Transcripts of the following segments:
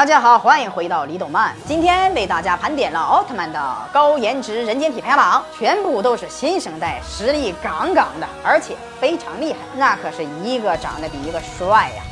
大家好，欢迎回到李动漫。今天为大家盘点了奥特曼的高颜值人间体排行榜，全部都是新生代，实力杠杠的，而且非常厉害，那可是一个长得比一个帅呀。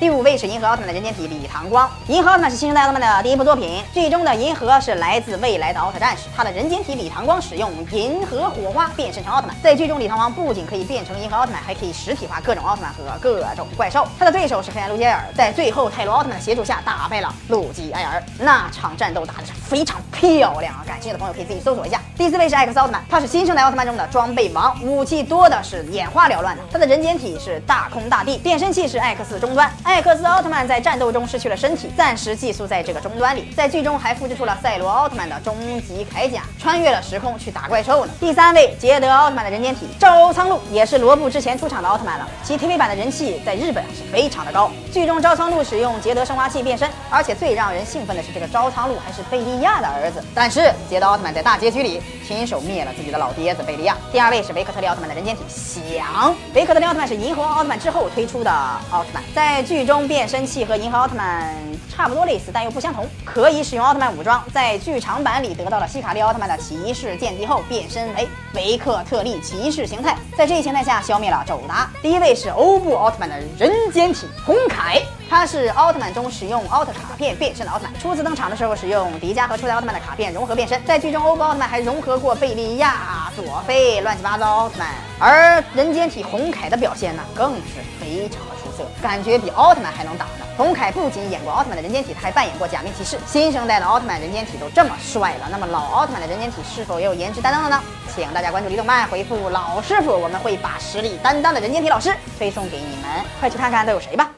第五位是银河奥特曼的人间体李唐光。银河奥特曼是新生代奥特曼的第一部作品，剧中的银河是来自未来的奥特战士。他的人间体李唐光使用银河火花变身成奥特曼。在剧中，李唐光不仅可以变成银河奥特曼，还可以实体化各种奥特曼和各种怪兽。他的对手是黑暗路基艾尔，在最后泰罗奥特曼的协助下打败了路基埃尔。那场战斗打的是非常漂亮啊！感兴趣的朋友可以自己搜索一下。第四位是艾克斯奥特曼，他是新生代奥特曼中的装备王，武器多的是眼花缭乱的。他的人间体是大空大地，变身器是艾克斯终端。艾克斯奥特曼在战斗中失去了身体，暂时寄宿在这个终端里。在剧中还复制出了赛罗奥特曼的终极铠甲，穿越了时空去打怪兽呢。第三位，捷德奥特曼的人间体赵苍鹭，也是罗布之前出场的奥特曼了。其 TV 版的人气在日本是非常的高。剧中招苍鹿使用捷德升华器变身，而且最让人兴奋的是，这个招苍鹿还是贝利亚的儿子。但是捷德奥特曼在大结局里亲手灭了自己的老爹子贝利亚。第二位是维克特利奥特曼的人间体翔，维克特利奥特曼是银河奥特曼之后推出的奥特曼，在剧中。变身器和银河奥特曼差不多类似，但又不相同。可以使用奥特曼武装，在剧场版里得到了希卡利奥特曼的骑士剑姬后，变身为维克特利骑士形态，在这一形态下消灭了宙达。第一位是欧布奥特曼的人间体红凯，他是奥特曼中使用奥特卡片变身的奥特曼。初次登场的时候使用迪迦和初代奥特曼的卡片融合变身，在剧中欧布奥特曼还融合过贝利亚、佐菲乱七八糟奥特曼。而人间体红凯的表现呢，更是非常的出色。感觉比奥特曼还能打呢。红凯不仅演过奥特曼的人间体，他还扮演过假面骑士。新生代的奥特曼人间体都这么帅了，那么老奥特曼的人间体是否也有颜值担当的呢？请大家关注李动漫，回复老师傅，我们会把实力担当的人间体老师推送给你们，快去看看都有谁吧。